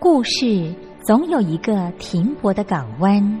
故事总有一个停泊的港湾。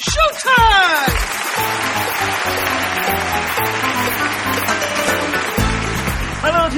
Showtime!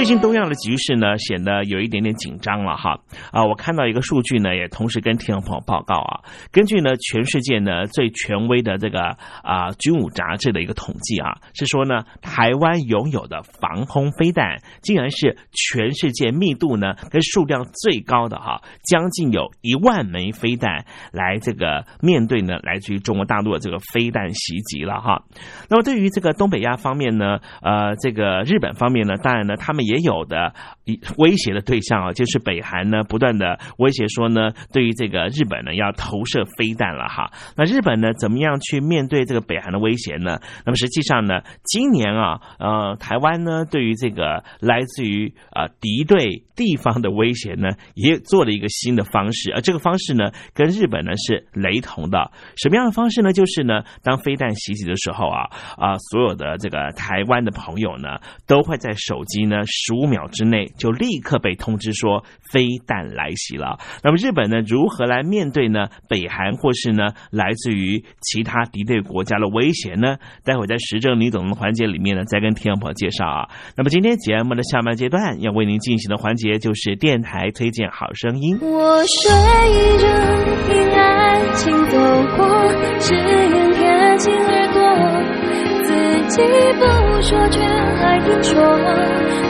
最近东亚的局势呢，显得有一点点紧张了哈啊！我看到一个数据呢，也同时跟听众朋友报告啊。根据呢全世界呢最权威的这个啊军武杂志的一个统计啊，是说呢台湾拥有的防空飞弹，竟然是全世界密度呢跟数量最高的哈，将近有一万枚飞弹来这个面对呢来自于中国大陆的这个飞弹袭击了哈。那么对于这个东北亚方面呢，呃，这个日本方面呢，当然呢他们。也也有的威胁的对象啊，就是北韩呢，不断的威胁说呢，对于这个日本呢，要投射飞弹了哈。那日本呢，怎么样去面对这个北韩的威胁呢？那么实际上呢，今年啊，呃，台湾呢，对于这个来自于啊敌对地方的威胁呢，也做了一个新的方式，而这个方式呢，跟日本呢是雷同的。什么样的方式呢？就是呢，当飞弹袭击的时候啊啊，所有的这个台湾的朋友呢，都会在手机呢。十五秒之内就立刻被通知说飞弹来袭了。那么日本呢，如何来面对呢？北韩或是呢来自于其他敌对国家的威胁呢？待会在时政李总的环节里面呢，再跟听众朋友介绍啊。那么今天节目的下半阶段要为您进行的环节就是电台推荐好声音。我睡着，听爱情走过，只愿贴近耳朵，自己不说，却还听说。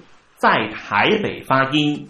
在台北发音。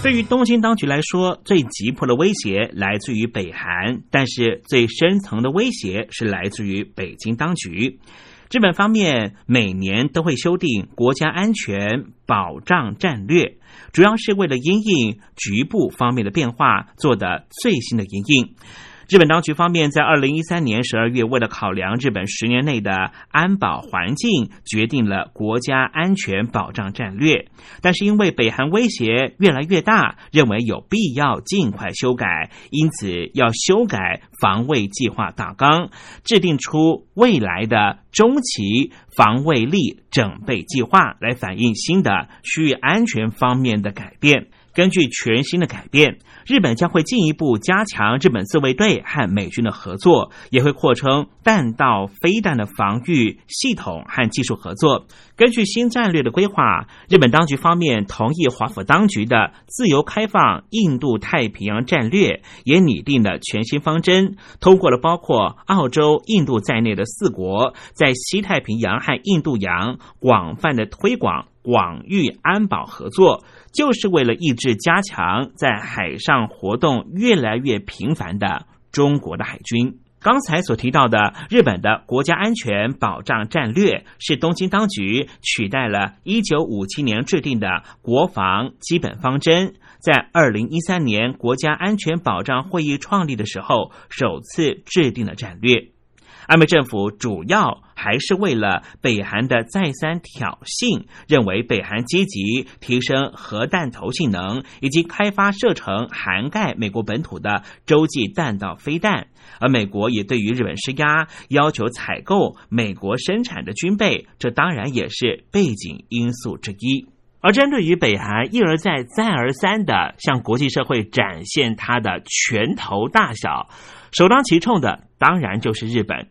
对于东京当局来说，最急迫的威胁来自于北韩，但是最深层的威胁是来自于北京当局。日本方面每年都会修订国家安全保障战略，主要是为了因应局部方面的变化做的最新的因应。日本当局方面在二零一三年十二月，为了考量日本十年内的安保环境，决定了国家安全保障战略。但是因为北韩威胁越来越大，认为有必要尽快修改，因此要修改防卫计划大纲，制定出未来的中期防卫力整备计划，来反映新的区域安全方面的改变。根据全新的改变。日本将会进一步加强日本自卫队和美军的合作，也会扩充弹道飞弹的防御系统和技术合作。根据新战略的规划，日本当局方面同意华府当局的自由开放印度太平洋战略，也拟定了全新方针，通过了包括澳洲、印度在内的四国在西太平洋和印度洋广泛的推广广域安保合作。就是为了抑制加强在海上活动越来越频繁的中国的海军。刚才所提到的日本的国家安全保障战略，是东京当局取代了一九五七年制定的国防基本方针，在二零一三年国家安全保障会议创立的时候首次制定的战略。安倍政府主要还是为了北韩的再三挑衅，认为北韩积极提升核弹头性能，以及开发射程涵盖美国本土的洲际弹道飞弹，而美国也对于日本施压，要求采购美国生产的军备，这当然也是背景因素之一。而针对于北韩一而再、再而三的向国际社会展现它的拳头大小。首当其冲的当然就是日本。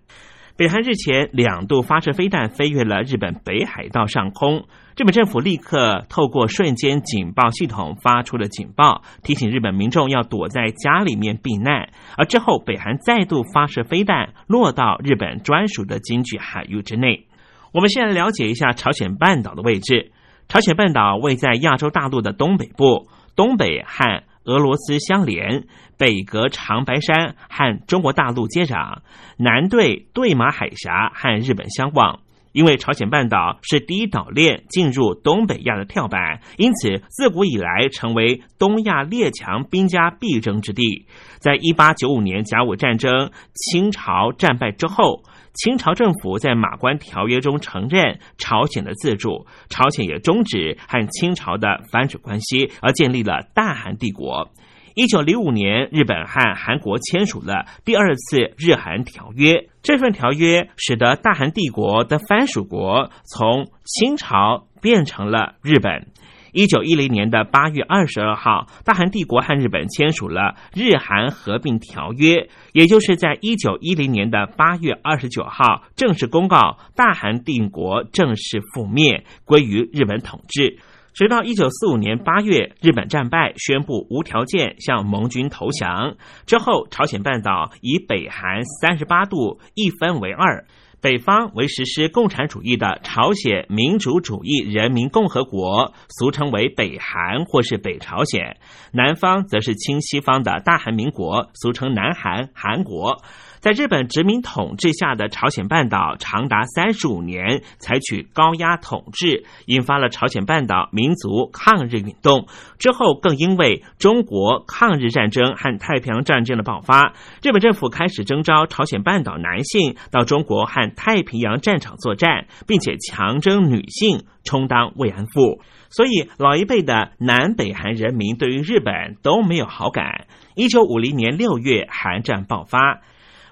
北韩日前两度发射飞弹飞越了日本北海道上空，日本政府立刻透过瞬间警报系统发出了警报，提醒日本民众要躲在家里面避难。而之后，北韩再度发射飞弹落到日本专属的经济海域之内。我们先来了解一下朝鲜半岛的位置。朝鲜半岛位在亚洲大陆的东北部，东北和俄罗斯相连，北隔长白山和中国大陆接壤，南对对马海峡和日本相望。因为朝鲜半岛是第一岛链进入东北亚的跳板，因此自古以来成为东亚列强兵家必争之地。在一八九五年甲午战争清朝战败之后，清朝政府在马关条约中承认朝鲜的自主，朝鲜也终止和清朝的藩属关系，而建立了大韩帝国。一九零五年，日本和韩国签署了第二次日韩条约。这份条约使得大韩帝国的藩属国从清朝变成了日本。一九一零年的八月二十二号，大韩帝国和日本签署了日韩合并条约，也就是在一九一零年的八月二十九号正式公告，大韩帝国正式覆灭，归于日本统治。直到一九四五年八月，日本战败，宣布无条件向盟军投降。之后，朝鲜半岛以北韩三十八度一分为二，北方为实施共产主义的朝鲜民主主义人民共和国，俗称为北韩或是北朝鲜；南方则是亲西方的大韩民国，俗称南韩韩国。在日本殖民统治下的朝鲜半岛长达三十五年采取高压统治，引发了朝鲜半岛民族抗日运动。之后更因为中国抗日战争和太平洋战争的爆发，日本政府开始征召朝鲜半岛男性到中国和太平洋战场作战，并且强征女性充当慰安妇。所以老一辈的南北韩人民对于日本都没有好感。一九五零年六月，韩战爆发。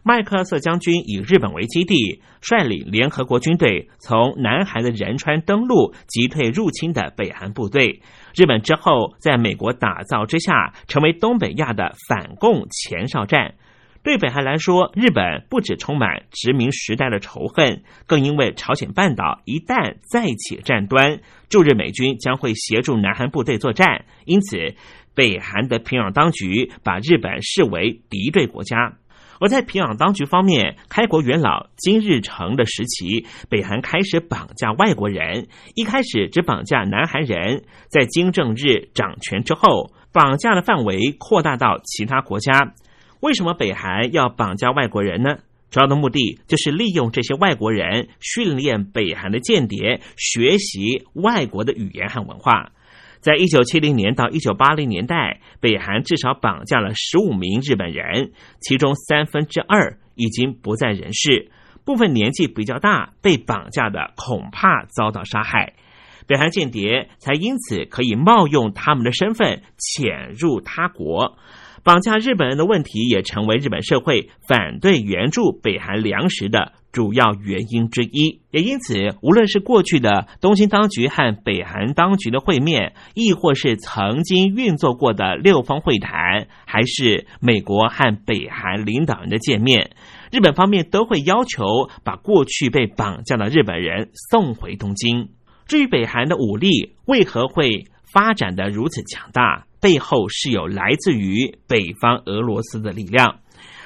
麦克瑟将军以日本为基地，率领联合国军队从南韩的仁川登陆，击退入侵的北韩部队。日本之后在美国打造之下，成为东北亚的反共前哨站。对北韩来说，日本不只充满殖民时代的仇恨，更因为朝鲜半岛一旦再起战端，驻日美军将会协助南韩部队作战，因此北韩的平壤当局把日本视为敌对国家。而在平壤当局方面，开国元老金日成的时期，北韩开始绑架外国人。一开始只绑架南韩人，在金正日掌权之后，绑架的范围扩大到其他国家。为什么北韩要绑架外国人呢？主要的目的就是利用这些外国人训练北韩的间谍，学习外国的语言和文化。在一九七零年到一九八零年代，北韩至少绑架了十五名日本人，其中三分之二已经不在人世，部分年纪比较大，被绑架的恐怕遭到杀害。北韩间谍才因此可以冒用他们的身份潜入他国。绑架日本人的问题也成为日本社会反对援助北韩粮食的主要原因之一。也因此，无论是过去的东京当局和北韩当局的会面，亦或是曾经运作过的六方会谈，还是美国和北韩领导人的见面，日本方面都会要求把过去被绑架的日本人送回东京。至于北韩的武力为何会发展的如此强大？背后是有来自于北方俄罗斯的力量。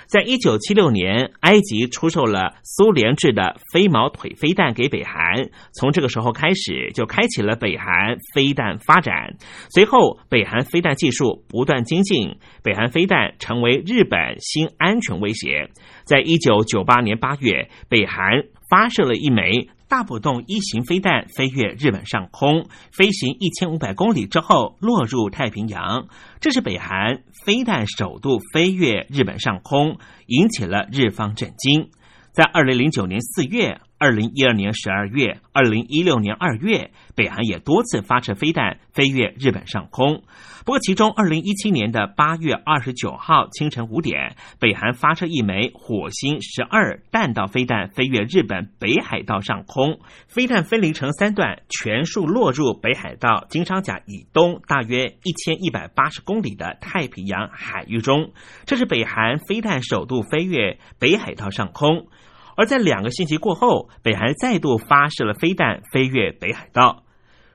在一九七六年，埃及出售了苏联制的飞毛腿飞弹给北韩，从这个时候开始，就开启了北韩飞弹发展。随后，北韩飞弹技术不断精进，北韩飞弹成为日本新安全威胁。在一九九八年八月，北韩发射了一枚。大浦洞一型飞弹飞越日本上空，飞行一千五百公里之后落入太平洋。这是北韩飞弹首度飞越日本上空，引起了日方震惊。在二零零九年四月。二零一二年十二月，二零一六年二月，北韩也多次发射飞弹飞越日本上空。不过，其中二零一七年的八月二十九号清晨五点，北韩发射一枚火星十二弹道飞弹飞越日本北海道上空，飞弹分离成三段，全数落入北海道金昌甲以东大约一千一百八十公里的太平洋海域中。这是北韩飞弹首度飞越北海道上空。而在两个星期过后，北韩再度发射了飞弹飞越北海道，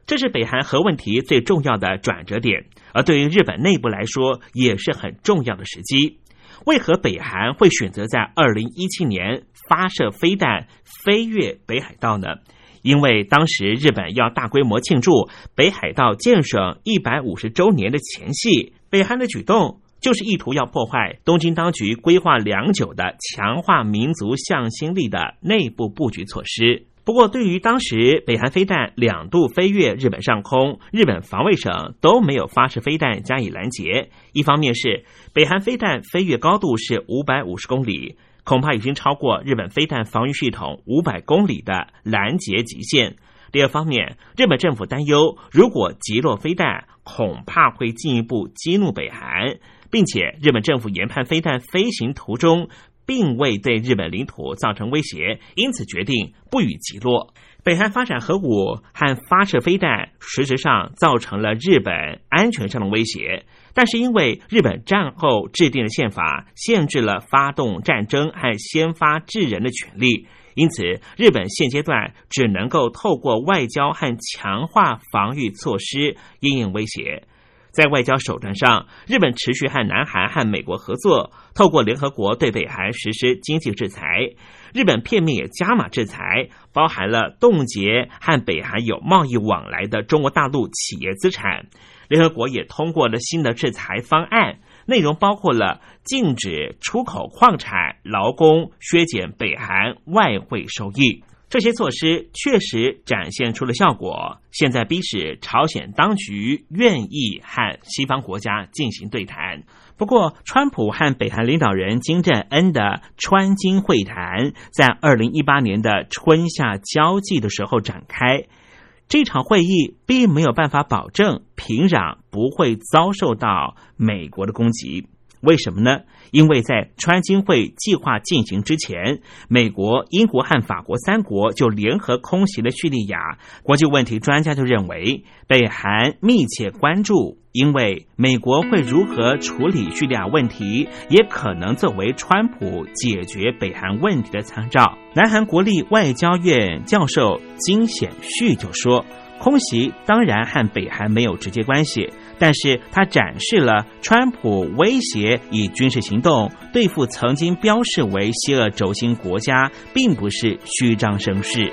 这是北韩核问题最重要的转折点，而对于日本内部来说也是很重要的时机。为何北韩会选择在二零一七年发射飞弹飞越北海道呢？因为当时日本要大规模庆祝北海道建省一百五十周年的前夕，北韩的举动。就是意图要破坏东京当局规划良久的强化民族向心力的内部布局措施。不过，对于当时北韩飞弹两度飞越日本上空，日本防卫省都没有发射飞弹加以拦截。一方面是北韩飞弹飞越高度是五百五十公里，恐怕已经超过日本飞弹防御系统五百公里的拦截极限。第二方面，日本政府担忧，如果击落飞弹，恐怕会进一步激怒北韩。并且，日本政府研判飞弹飞行途中并未对日本领土造成威胁，因此决定不予击落。北韩发展核武和发射飞弹，实质上造成了日本安全上的威胁。但是，因为日本战后制定的宪法限制了发动战争和先发制人的权利，因此日本现阶段只能够透过外交和强化防御措施应应威胁。在外交手段上，日本持续和南韩和美国合作，透过联合国对北韩实施经济制裁。日本片面也加码制裁，包含了冻结和北韩有贸易往来的中国大陆企业资产。联合国也通过了新的制裁方案，内容包括了禁止出口矿产、劳工，削减北韩外汇收益。这些措施确实展现出了效果，现在逼使朝鲜当局愿意和西方国家进行对谈。不过，川普和北韩领导人金正恩的川金会谈在二零一八年的春夏交际的时候展开，这场会议并没有办法保证平壤不会遭受到美国的攻击。为什么呢？因为在川金会计划进行之前，美国、英国和法国三国就联合空袭了叙利亚。国际问题专家就认为，北韩密切关注，因为美国会如何处理叙利亚问题，也可能作为川普解决北韩问题的参照。南韩国立外交院教授金显旭就说：“空袭当然和北韩没有直接关系。”但是他展示了川普威胁以军事行动对付曾经标示为邪恶轴心国家，并不是虚张声势。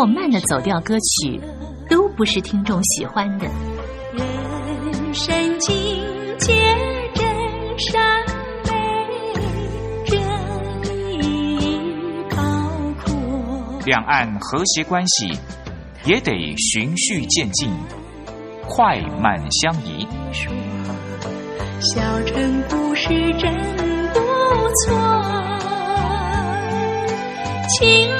或慢的走调歌曲，都不是听众喜欢的。人生境界真善。两岸和谐关系也得循序渐进，快慢相宜。小城故事真不错，请。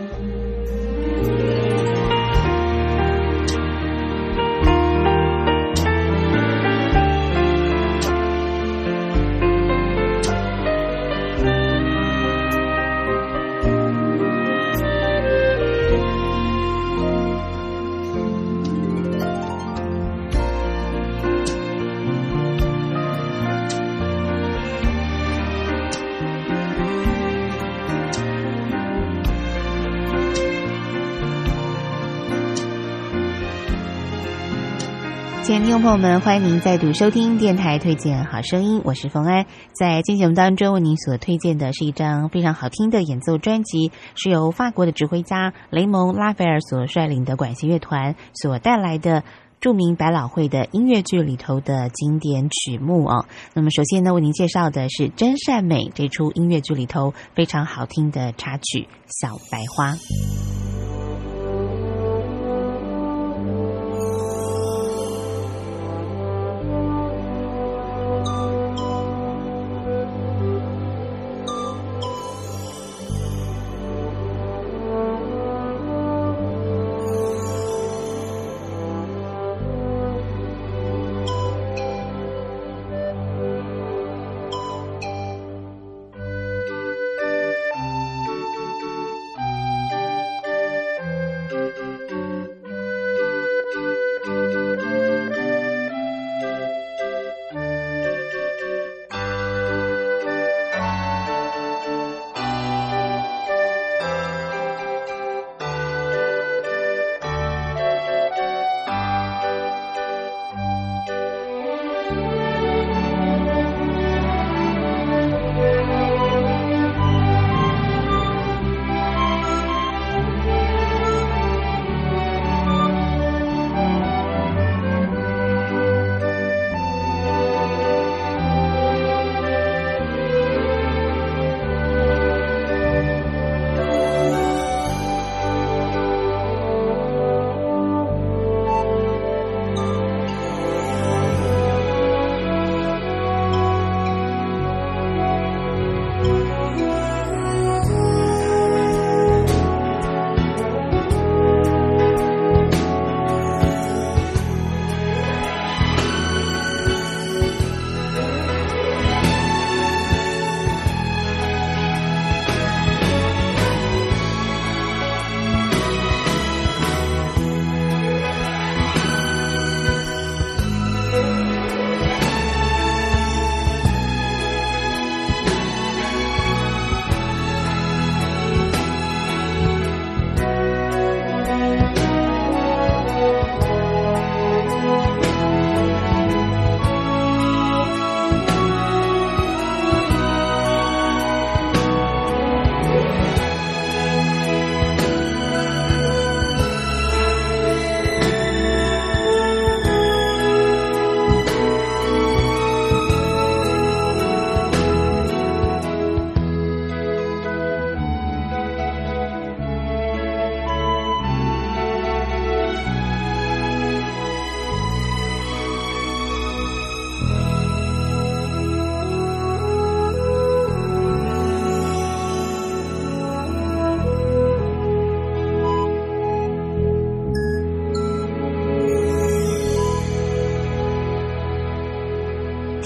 朋友们，欢迎您再度收听电台推荐好声音，我是冯安。在今天节目当中，为您所推荐的是一张非常好听的演奏专辑，是由法国的指挥家雷蒙拉斐尔所率领的管弦乐团所带来的著名百老汇的音乐剧里头的经典曲目哦。那么，首先呢，为您介绍的是《真善美》这出音乐剧里头非常好听的插曲《小白花》。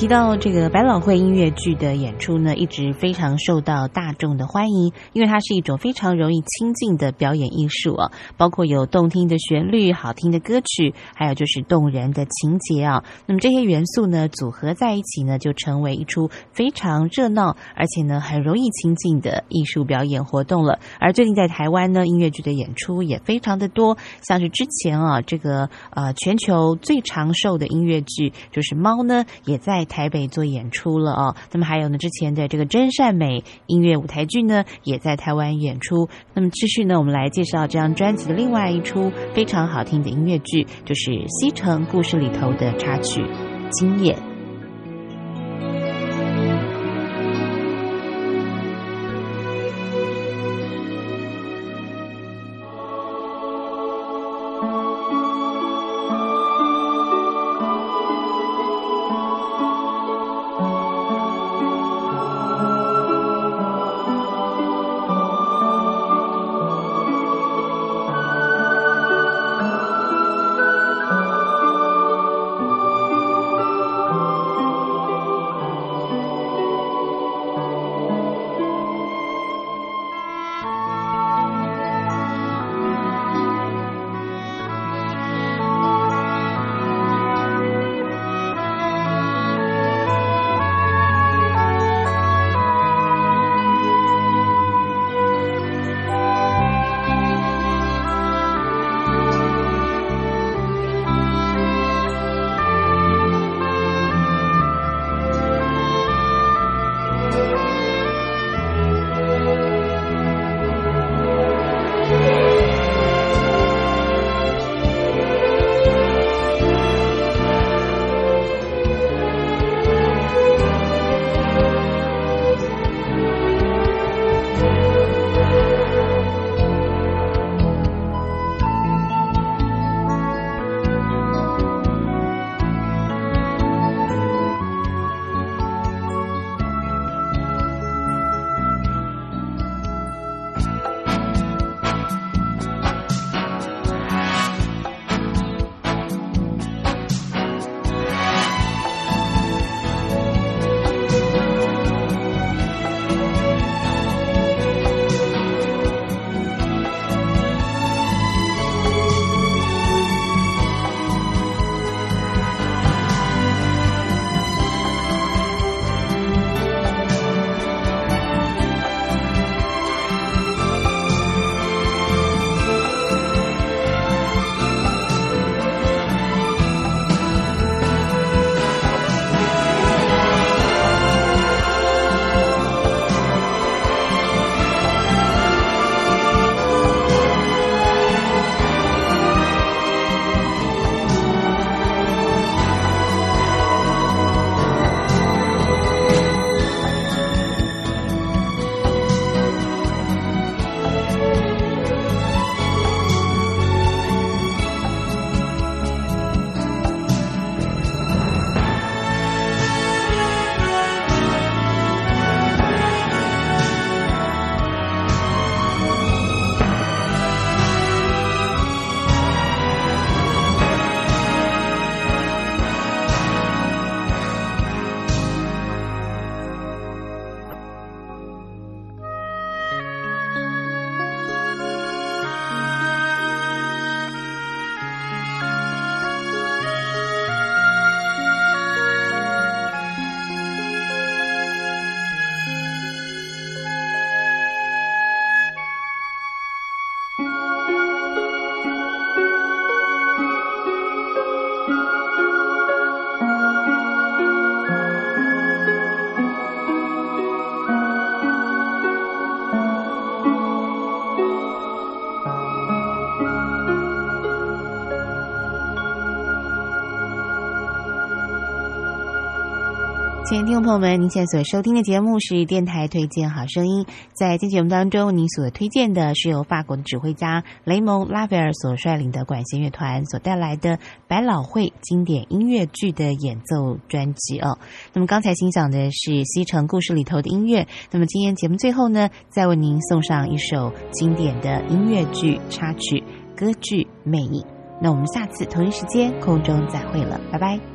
提到这个百老汇音乐剧的演出呢，一直非常受到大众的欢迎，因为它是一种非常容易亲近的表演艺术啊，包括有动听的旋律、好听的歌曲，还有就是动人的情节啊。那么这些元素呢，组合在一起呢，就成为一出非常热闹而且呢很容易亲近的艺术表演活动了。而最近在台湾呢，音乐剧的演出也非常的多，像是之前啊，这个呃全球最长寿的音乐剧就是《猫》呢，也在台北做演出了哦。那么还有呢，之前的这个真善美音乐舞台剧呢，也在台湾演出。那么继续呢，我们来介绍这张专辑的另外一出非常好听的音乐剧，就是《西城故事》里头的插曲《今夜》。听众朋友们，您现在所收听的节目是电台推荐好声音。在今节目当中，您所推荐的是由法国的指挥家雷蒙拉斐尔所率领的管弦乐团所带来的百老汇经典音乐剧的演奏专辑哦。那么刚才欣赏的是《西城故事》里头的音乐。那么今天节目最后呢，再为您送上一首经典的音乐剧插曲歌剧《魅影》。那我们下次同一时间空中再会了，拜拜。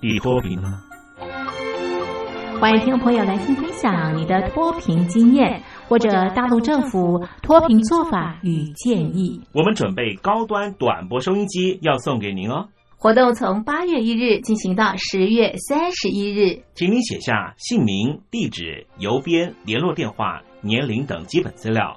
你脱贫了吗？欢迎听众朋友来信分享你的脱贫经验，或者大陆政府脱贫做法与建议。我们准备高端短波收音机要送给您哦。活动从八月一日进行到十月三十一日，请您写下姓名、地址、邮编、联络电话、年龄等基本资料。